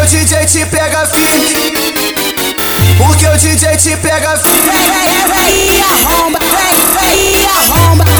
o DJ te pega firme. Porque o DJ te pega firme. E arromba, vem, vem, e arromba, vem, vem,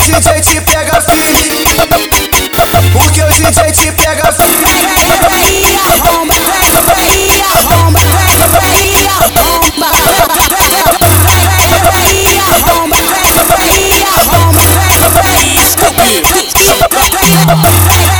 Hey, hey. dia te pega firme. O que hoje em dia te pega firme. Vem, vem aí a bomba, vem, vem aí a bomba, vem, vem aí a bomba. Vem, vem aí a bomba, vem, vem aí a bomba, vem, vem. Vem, vem.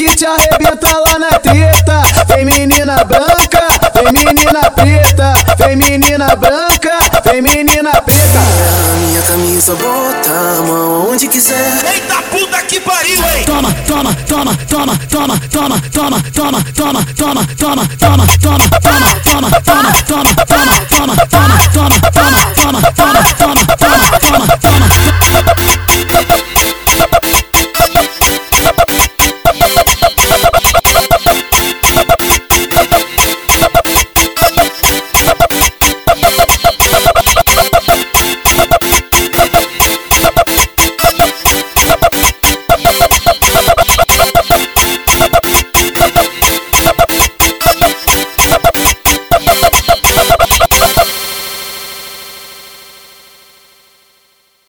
que te arrebenta lá na treta. Vem menina branca, vem menina preta. Vem menina branca, vem menina preta. Minha camisa bota a mão onde quiser. Eita puta que pariu, hein? Toma, toma, toma, toma, toma, toma, toma, toma, toma, toma, toma, toma, toma,